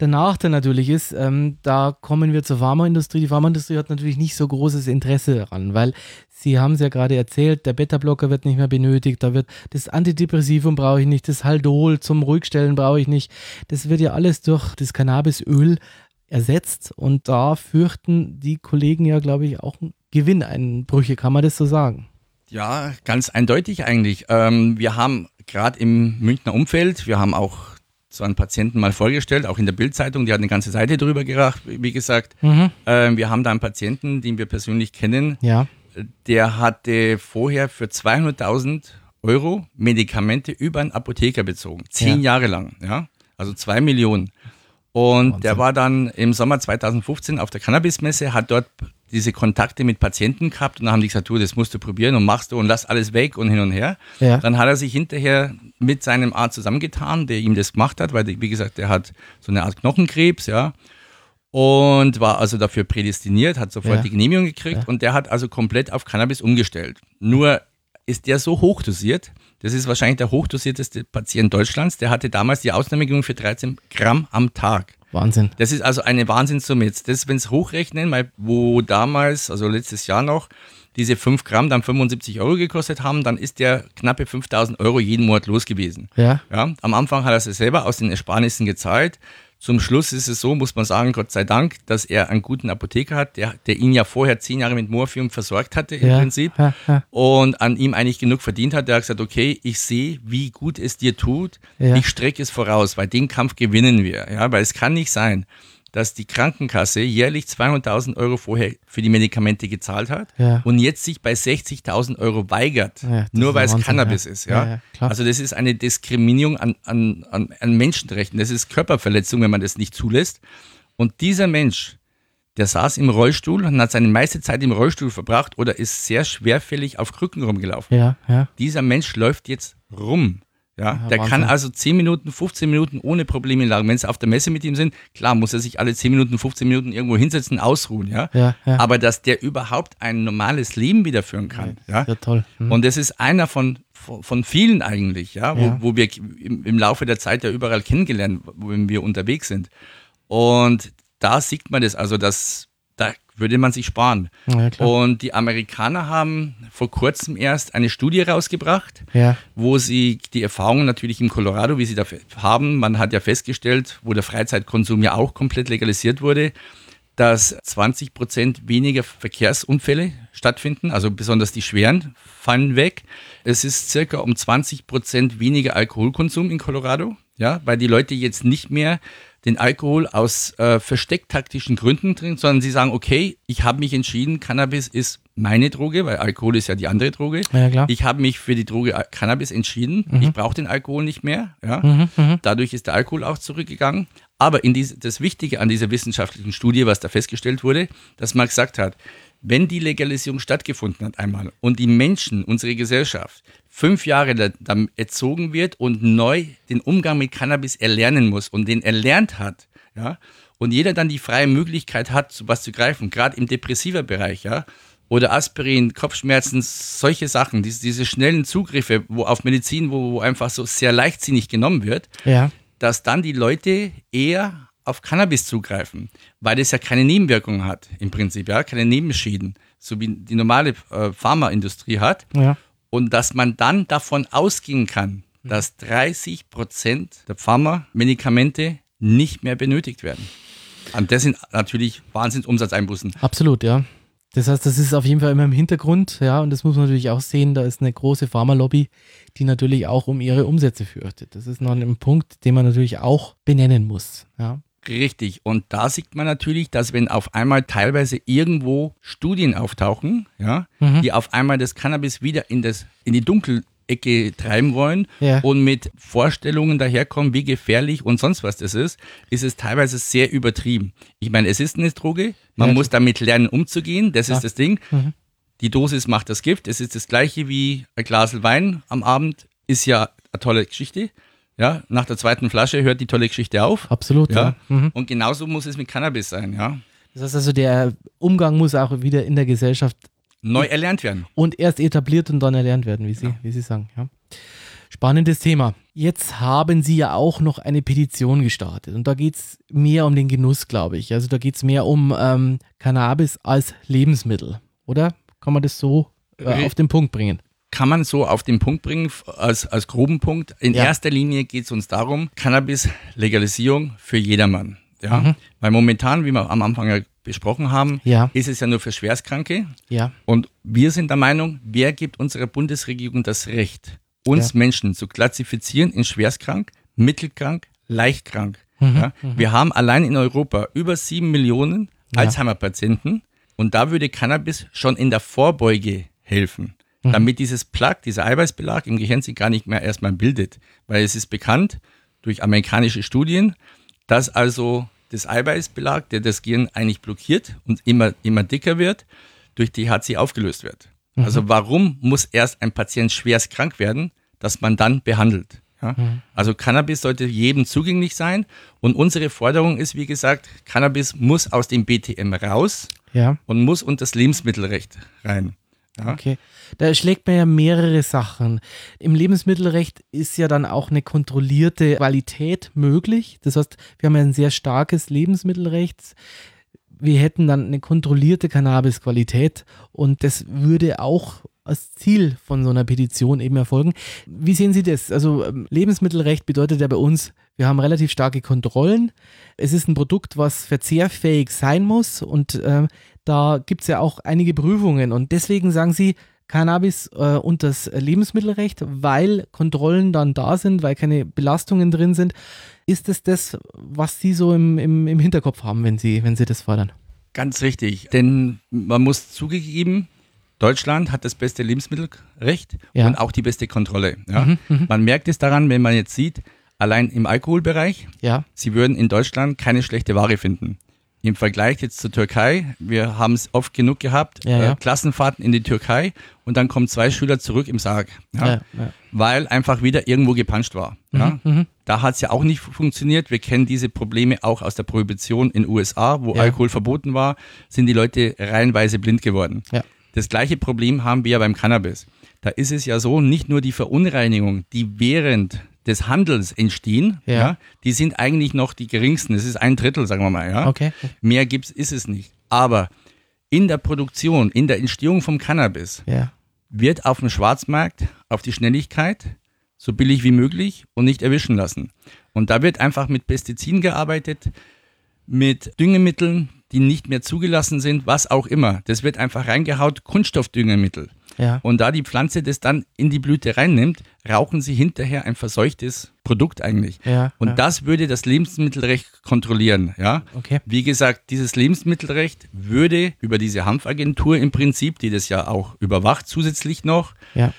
der Nachteil natürlich ist, ähm, da kommen wir zur Pharmaindustrie. Die Pharmaindustrie hat natürlich nicht so großes Interesse daran, weil Sie haben es ja gerade erzählt, der Beta-Blocker wird nicht mehr benötigt, da wird das Antidepressivum brauche ich nicht, das Haldol zum Ruhigstellen brauche ich nicht. Das wird ja alles durch das Cannabisöl ersetzt und da fürchten die Kollegen ja, glaube ich, auch Gewinneinbrüche, kann man das so sagen? Ja, ganz eindeutig eigentlich. Ähm, wir haben gerade im Münchner Umfeld, wir haben auch so einen Patienten mal vorgestellt, auch in der Bildzeitung, die hat eine ganze Seite drüber gemacht, wie gesagt. Mhm. Ähm, wir haben da einen Patienten, den wir persönlich kennen, Ja, der hatte vorher für 200.000 Euro Medikamente über einen Apotheker bezogen. Zehn Jahre lang, ja. Also zwei Millionen. Und der war dann im Sommer 2015 auf der Cannabismesse, hat dort diese Kontakte mit Patienten gehabt und dann haben die gesagt, du, das musst du probieren und machst du und lass alles weg und hin und her. Ja. Dann hat er sich hinterher mit seinem Arzt zusammengetan, der ihm das gemacht hat, weil, wie gesagt, der hat so eine Art Knochenkrebs, ja. Und war also dafür prädestiniert, hat sofort Ja. die Genehmigung gekriegt und der hat also komplett auf Cannabis umgestellt. Nur ist der so hochdosiert, das ist wahrscheinlich der hochdosierteste Patient Deutschlands, der hatte damals die Ausnahmegenehmigung für 13 Gramm am Tag. Wahnsinn. Das ist also eine Wahnsinnssumme. Jetzt, das, wenn es hochrechnen, weil wo damals, also letztes Jahr noch, diese 5 Gramm dann 75 Euro gekostet haben, dann ist der knappe 5000 Euro jeden Monat los gewesen. Ja. Ja, am Anfang hat er es selber aus den Ersparnissen gezahlt. Zum Schluss ist es so, muss man sagen, Gott sei Dank, dass er einen guten Apotheker hat, der, der ihn ja vorher zehn Jahre mit Morphium versorgt hatte im Ja, Prinzip ja, ja. und an ihm eigentlich genug verdient hat. Der hat gesagt, okay, ich sehe, wie gut es dir tut. Ich strecke es voraus, weil den Kampf gewinnen wir. Ja, weil es kann nicht sein, dass die Krankenkasse jährlich 200.000 Euro vorher für die Medikamente gezahlt hat Ja. und jetzt sich bei 60.000 Euro weigert, Ja, nur weil es Cannabis ja. ist. Ja? Also das ist eine Diskriminierung an, an, an, an Menschenrechten. Das ist Körperverletzung, wenn man das nicht zulässt. Und dieser Mensch, der saß im Rollstuhl und hat seine meiste Zeit im Rollstuhl verbracht oder ist sehr schwerfällig auf Krücken rumgelaufen. Ja, ja. Dieser Mensch läuft jetzt rum. Ja, Ja, der Wahnsinn. kann also 10 Minuten, 15 Minuten ohne Probleme lagen. Wenn sie auf der Messe mit ihm sind, klar muss er sich alle 10 Minuten, 15 Minuten irgendwo hinsetzen, ausruhen, ja. Ja, ja. Aber dass der überhaupt ein normales Leben wieder führen kann, ja. Ja, toll. Hm. Und das ist einer von, von, vielen eigentlich, ja, wo, wo wir im, im Laufe der Zeit ja überall kennengelernt, wenn wir unterwegs sind. Und da sieht man das, also das, da würde man sich sparen. Ja. Und die Amerikaner haben vor kurzem erst eine Studie rausgebracht, Ja. wo sie die Erfahrungen natürlich im Colorado, wie sie da haben, man hat ja festgestellt, wo der Freizeitkonsum ja auch komplett legalisiert wurde, dass 20 Prozent weniger Verkehrsunfälle stattfinden, also besonders die schweren fallen weg. Es ist circa um 20 Prozent weniger Alkoholkonsum in Colorado, ja, weil die Leute jetzt nicht mehr den Alkohol aus äh, verstecktaktischen Gründen trinken, sondern sie sagen, okay, ich habe mich entschieden, Cannabis ist meine Droge, weil Alkohol ist ja die andere Droge. Ja. Ich habe mich für die Droge Cannabis entschieden. Mhm. Ich brauche den Alkohol nicht mehr. Ja. Mhm, Dadurch ist der Alkohol auch zurückgegangen. Aber diese, das Wichtige an dieser wissenschaftlichen Studie, was da festgestellt wurde, dass man gesagt hat, wenn die Legalisierung stattgefunden hat einmal und die Menschen, unsere Gesellschaft, fünf Jahre erzogen wird und neu den Umgang mit Cannabis erlernen muss und den erlernt hat, ja, und jeder dann die freie Möglichkeit hat, zu was zu greifen, gerade im depressiver Bereich, ja, oder Aspirin, Kopfschmerzen, solche Sachen, diese, diese schnellen Zugriffe, wo auf Medizin, wo, wo einfach so sehr leichtsinnig genommen wird, Ja. dass dann die Leute eher auf Cannabis zugreifen, weil es ja keine Nebenwirkungen hat, im Prinzip, ja, keine Nebenschäden, so wie die normale äh, Pharmaindustrie hat. Ja. Und dass man dann davon ausgehen kann, dass 30 Prozent der Pharmamedikamente nicht mehr benötigt werden. Und das sind natürlich Wahnsinnsumsatzeinbußen. Absolut, ja. Das heißt, das ist auf jeden Fall immer im Hintergrund, ja, und das muss man natürlich auch sehen, da ist eine große Pharmalobby, die natürlich auch um ihre Umsätze fürchtet. Das ist noch ein Punkt, den man natürlich auch benennen muss, ja. Richtig. Und da sieht man natürlich, dass wenn auf einmal teilweise irgendwo Studien auftauchen, ja, Mhm. die auf einmal das Cannabis wieder in, das, in die Dunkelecke treiben wollen Ja. und mit Vorstellungen daherkommen, wie gefährlich und sonst was das ist, ist es teilweise sehr übertrieben. Ich meine, es ist eine Droge, man Ja, muss damit lernen, umzugehen, das Ja. ist das Ding. Mhm. Die Dosis macht das Gift. Es ist das gleiche wie ein Glas Wein am Abend, ist ja eine tolle Geschichte. Ja, nach der zweiten Flasche hört die tolle Geschichte auf. Absolut, ja. Ja. Mhm. Und genauso muss es mit Cannabis sein, ja. Das heißt also, der Umgang muss auch wieder in der Gesellschaft Neu erlernt werden. und erst etabliert und dann erlernt werden, wie Sie, wie Sie sagen. Ja. Spannendes Thema. Jetzt haben Sie ja auch noch eine Petition gestartet und da geht es mehr um den Genuss, glaube ich. Also da geht es mehr um ähm, Cannabis als Lebensmittel, oder? Kann man das so äh, auf den Punkt bringen? Kann man so auf den Punkt bringen, als, als groben Punkt. In Ja. erster Linie geht es uns darum, Cannabis-Legalisierung für jedermann. Ja? Mhm. Weil momentan, wie wir am Anfang ja besprochen haben, Ja. ist es ja nur für Schwerstkranke. Ja, Und wir sind der Meinung, wer gibt unserer Bundesregierung das Recht, uns Ja. Menschen zu klassifizieren in schwerstkrank, mittelkrank, leichtkrank. Mhm, Ja? Wir haben allein in Europa über sieben Millionen. Alzheimer-Patienten und da würde Cannabis schon in der Vorbeuge helfen, Mhm. damit dieses Plaque, dieser Eiweißbelag im Gehirn sich gar nicht mehr erstmal bildet. Weil es ist bekannt durch amerikanische Studien, dass also das Eiweißbelag, der das Gehirn eigentlich blockiert und immer, immer dicker wird, durch THC aufgelöst wird. Also warum muss erst ein Patient schwerst krank werden, dass man dann behandelt? Ja? Also Cannabis sollte jedem zugänglich sein und unsere Forderung ist, wie gesagt, Cannabis muss aus dem BTM raus ja. und muss unter das Lebensmittelrecht rein. Ja? Okay. Da schlägt man ja mehrere Sachen. Im Lebensmittelrecht ist ja dann auch eine kontrollierte Qualität möglich. Das heißt, wir haben ja ein sehr starkes Lebensmittelrecht. Wir hätten dann eine kontrollierte Cannabisqualität und das würde auch als Ziel von so einer Petition eben erfolgen. Wie sehen Sie das? Also ähm, Lebensmittelrecht bedeutet ja bei uns, wir haben relativ starke Kontrollen. Es ist ein Produkt, was verzehrfähig sein muss und ähm, da gibt es ja auch einige Prüfungen und deswegen sagen Sie Cannabis äh, unter das Lebensmittelrecht, weil Kontrollen dann da sind, weil keine Belastungen drin sind. Ist es das, was Sie so im, im, im Hinterkopf haben, wenn Sie, wenn Sie das fordern? Ganz richtig. Denn man muss zugegeben, Deutschland hat das beste Lebensmittelrecht Ja. und auch die beste Kontrolle. Ja? Man merkt es daran, wenn man jetzt sieht, allein im Alkoholbereich, Ja, Sie würden in Deutschland keine schlechte Ware finden. Im Vergleich jetzt zur Türkei, wir haben es oft genug gehabt, Ja, ja. Äh, Klassenfahrten in die Türkei und dann kommen zwei Schüler zurück im Sarg. Ja? weil einfach wieder irgendwo gepanscht war. Ja? Da hat es ja auch nicht funktioniert. Wir kennen diese Probleme auch aus der Prohibition in USA, wo. Alkohol verboten war, sind die Leute reihenweise blind geworden. Das gleiche Problem haben wir ja beim Cannabis. Da ist es ja so, nicht nur die Verunreinigungen, die während des Handels entstehen, Ja. ja. die sind eigentlich noch die geringsten. Es ist ein Drittel, sagen wir mal. Ja? Okay. Mehr gibt's, ist es nicht. Aber in der Produktion, in der Entstehung vom Cannabis, Ja, wird auf dem Schwarzmarkt auf die Schnelligkeit so billig wie möglich und nicht erwischen lassen. Und da wird einfach mit Pestiziden gearbeitet, mit Düngemitteln, die nicht mehr zugelassen sind, was auch immer. Das wird einfach reingehaut, Kunststoffdüngemittel. Ja. Und da die Pflanze das dann in die Blüte reinnimmt, rauchen sie hinterher ein verseuchtes Produkt eigentlich. Ja, Und ja. das würde das Lebensmittelrecht kontrollieren. Ja? Okay. Wie gesagt, dieses Lebensmittelrecht würde über diese Hanfagentur im Prinzip, die das ja auch überwacht, zusätzlich noch, Ja.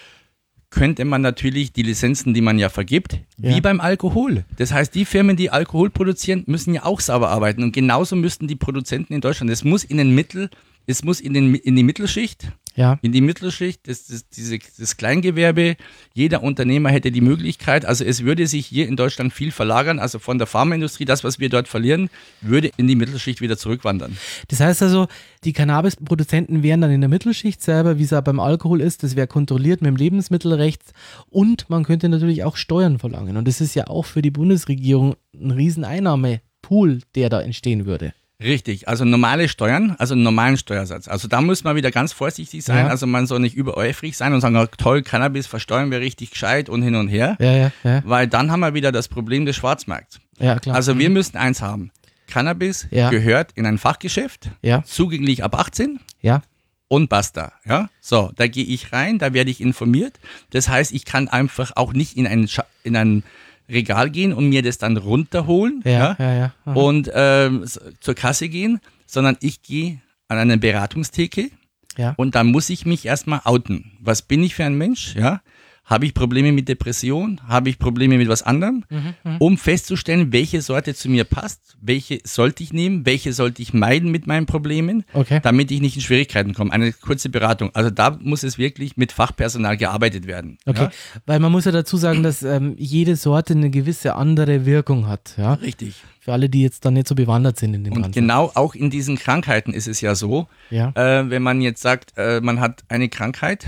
könnte man natürlich die Lizenzen, die man ja vergibt, Ja. wie beim Alkohol. Das heißt, die Firmen, die Alkohol produzieren, müssen ja auch sauber arbeiten. Und genauso müssten die Produzenten in Deutschland, es muss in den Mittel, es muss in, den, in die Mittelschicht, Ja. in die Mittelschicht, das, das, diese, das Kleingewerbe, jeder Unternehmer hätte die Möglichkeit, also es würde sich hier in Deutschland viel verlagern, also von der Pharmaindustrie, das, was wir dort verlieren, würde in die Mittelschicht wieder zurückwandern. Das heißt also, die Cannabisproduzenten wären dann in der Mittelschicht selber, wie es auch beim Alkohol ist, das wäre kontrolliert mit dem Lebensmittelrecht und man könnte natürlich auch Steuern verlangen. Und das ist ja auch für die Bundesregierung ein riesen Einnahmepool, der da entstehen würde. Richtig, also normale Steuern, also einen normalen Steuersatz. Also da muss man wieder ganz vorsichtig sein. Ja. Also man soll nicht übereifrig sein und sagen, oh, toll, Cannabis versteuern wir richtig gescheit und hin und her. Ja, ja, ja. Weil dann haben wir wieder das Problem des Schwarzmarkts. Ja, klar. Also wir müssen eins haben. Cannabis gehört in ein Fachgeschäft, Ja, zugänglich ab 18 ja, und basta. Ja, so, da gehe ich rein, da werde ich informiert. Das heißt, ich kann einfach auch nicht in ein, Scha- in ein Regal gehen und mir das dann runterholen. ja, ja, ja. Aha. und ähm, zur Kasse gehen, sondern ich gehe an eine Beratungstheke Ja. und dann muss ich mich erstmal outen. Was bin ich für ein Mensch? Ja? Habe ich Probleme mit Depression? Habe ich Probleme mit was anderem? Mhm, Um festzustellen, welche Sorte zu mir passt, welche sollte ich nehmen, welche sollte ich meiden mit meinen Problemen, Okay. damit ich nicht in Schwierigkeiten komme. Eine kurze Beratung. Also da muss es wirklich mit Fachpersonal gearbeitet werden. Okay, Ja? weil man muss ja dazu sagen, dass ähm, jede Sorte eine gewisse andere Wirkung hat. Ja? Richtig. Für alle, die jetzt da nicht so bewandert sind in dem Und Ganzen. genau auch in diesen Krankheiten ist es ja so, Ja. äh, wenn man jetzt sagt, äh, man hat eine Krankheit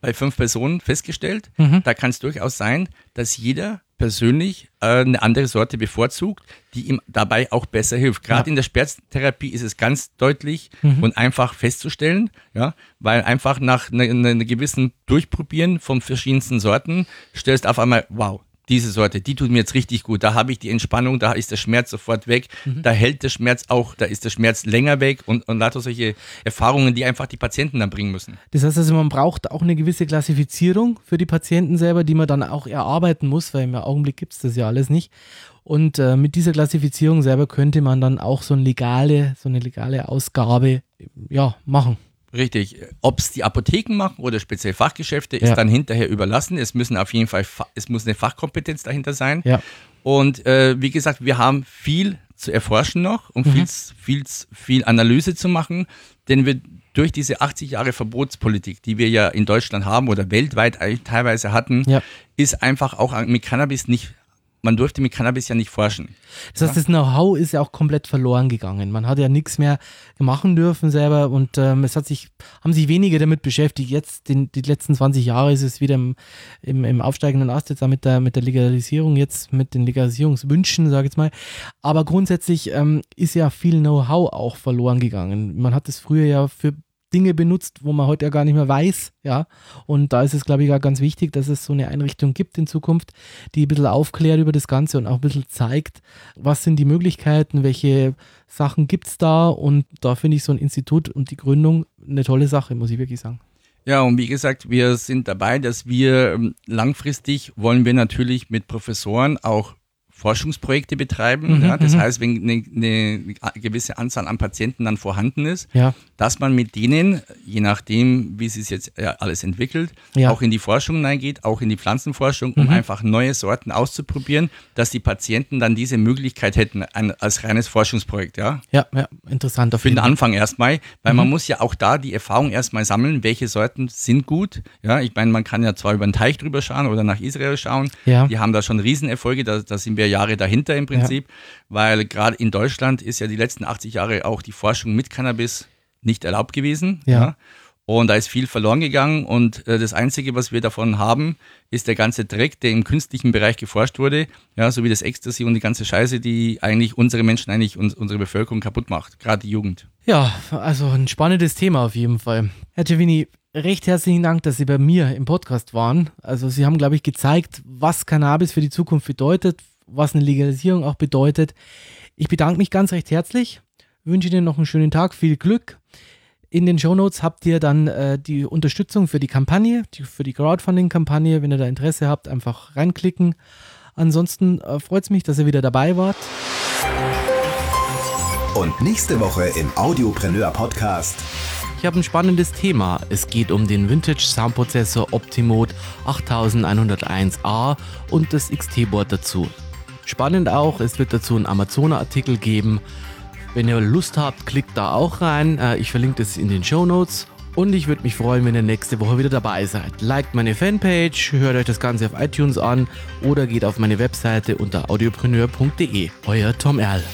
bei fünf Personen festgestellt, Mhm. da kann es durchaus sein, dass jeder persönlich äh, eine andere Sorte bevorzugt, die ihm dabei auch besser hilft. Gerade Ja. in der Schmerztherapie ist es ganz deutlich Mhm. und einfach festzustellen, ja, weil einfach nach einer ne, ne gewissen Durchprobieren von verschiedensten Sorten stellst auf einmal, wow, diese Sorte, die tut mir jetzt richtig gut. Da habe ich die Entspannung, da ist der Schmerz sofort weg, Mhm. da hält der Schmerz auch, da ist der Schmerz länger weg und, und lauter solche Erfahrungen, die einfach die Patienten dann bringen müssen. Das heißt also, man braucht auch eine gewisse Klassifizierung für die Patienten selber, die man dann auch erarbeiten muss, weil im Augenblick gibt es das ja alles nicht. Und äh, mit dieser Klassifizierung selber könnte man dann auch so eine legale, so eine legale Ausgabe ja, machen. Richtig. Ob es die Apotheken machen oder speziell Fachgeschäfte, ist Ja. dann hinterher überlassen. Es müssen auf jeden Fall, Fa- es muss eine Fachkompetenz dahinter sein. Ja. Und äh, wie gesagt, wir haben viel zu erforschen noch und viel, viel, viel Analyse zu machen, denn wir durch diese 80 Jahre Verbotspolitik, die wir ja in Deutschland haben oder weltweit teilweise hatten, Ja. ist einfach auch mit Cannabis nicht, man durfte mit Cannabis ja nicht forschen. Das heißt, das Know-how ist ja auch komplett verloren gegangen. Man hat ja nichts mehr machen dürfen selber und ähm, es hat sich, haben sich wenige damit beschäftigt. Jetzt, den, die letzten 20 Jahre ist es wieder im, im, im aufsteigenden Ast, jetzt mit der, mit der Legalisierung, jetzt mit den Legalisierungswünschen, sage ich jetzt mal. Aber grundsätzlich ähm, ist ja viel Know-how auch verloren gegangen. Man hat es früher ja für Dinge benutzt, wo man heute ja gar nicht mehr weiß, ja. Und da ist es, glaube ich, auch ganz wichtig, dass es so eine Einrichtung gibt in Zukunft, die ein bisschen aufklärt über das Ganze und auch ein bisschen zeigt, was sind die Möglichkeiten, welche Sachen gibt es da. Und da finde ich so ein Institut und die Gründung eine tolle Sache, muss ich wirklich sagen. Ja, und wie gesagt, wir sind dabei, dass wir ähm, langfristig wollen wir natürlich mit Professoren auch Forschungsprojekte betreiben. Mhm, ja, das mhm. heißt, wenn eine, eine gewisse Anzahl an Patienten dann vorhanden ist, Ja, dass man mit denen, je nachdem, wie sich jetzt äh, alles entwickelt, Ja. auch in die Forschung hineingeht, auch in die Pflanzenforschung, um Mhm. einfach neue Sorten auszuprobieren, dass die Patienten dann diese Möglichkeit hätten, ein, als reines Forschungsprojekt, ja. ja, ja, interessant Für den. Anfang erstmal, weil man Mhm. muss ja auch da die Erfahrung erstmal sammeln, welche Sorten sind gut. Ja, ich meine, man kann ja zwar über den Teich drüber schauen oder nach Israel schauen. Ja. Die haben da schon Riesenerfolge, da, da sind wir Jahre dahinter im Prinzip, weil gerade in Deutschland ist ja die letzten 80 Jahre auch die Forschung mit Cannabis nicht erlaubt gewesen. Ja. Und da ist viel verloren gegangen und äh, das Einzige, was wir davon haben, ist der ganze Dreck, der im künstlichen Bereich geforscht wurde, ja, so wie das Ecstasy und die ganze Scheiße, die eigentlich unsere Menschen, eigentlich uns, unsere Bevölkerung kaputt macht, gerade die Jugend. Ja, also ein spannendes Thema auf jeden Fall. Herr Cevini, recht herzlichen Dank, dass Sie bei mir im Podcast waren. Also Sie haben, glaube ich, gezeigt, was Cannabis für die Zukunft bedeutet, was eine Legalisierung auch bedeutet. Ich bedanke mich ganz recht herzlich wünsche Ihnen noch einen schönen Tag, viel Glück. In den Shownotes habt ihr dann äh, die Unterstützung für die Kampagne, die, für die Crowdfunding-Kampagne. Wenn ihr da Interesse habt, einfach reinklicken. Ansonsten äh, freut es mich, dass ihr wieder dabei wart. Und nächste Woche im Audiopreneur Podcast. Ich habe ein spannendes Thema. Es geht um den Vintage Soundprozessor Optimode 8101A und das XT-Board dazu. Spannend auch, es wird dazu einen Amazon-Artikel geben. Wenn ihr Lust habt, klickt da auch rein. Äh, ich verlinke das in den Show Notes. Und ich würde mich freuen, wenn ihr nächste Woche wieder dabei seid. Liked meine Fanpage, hört euch das Ganze auf iTunes an oder geht auf meine Webseite unter audiopreneur.de. Euer Tom Erl.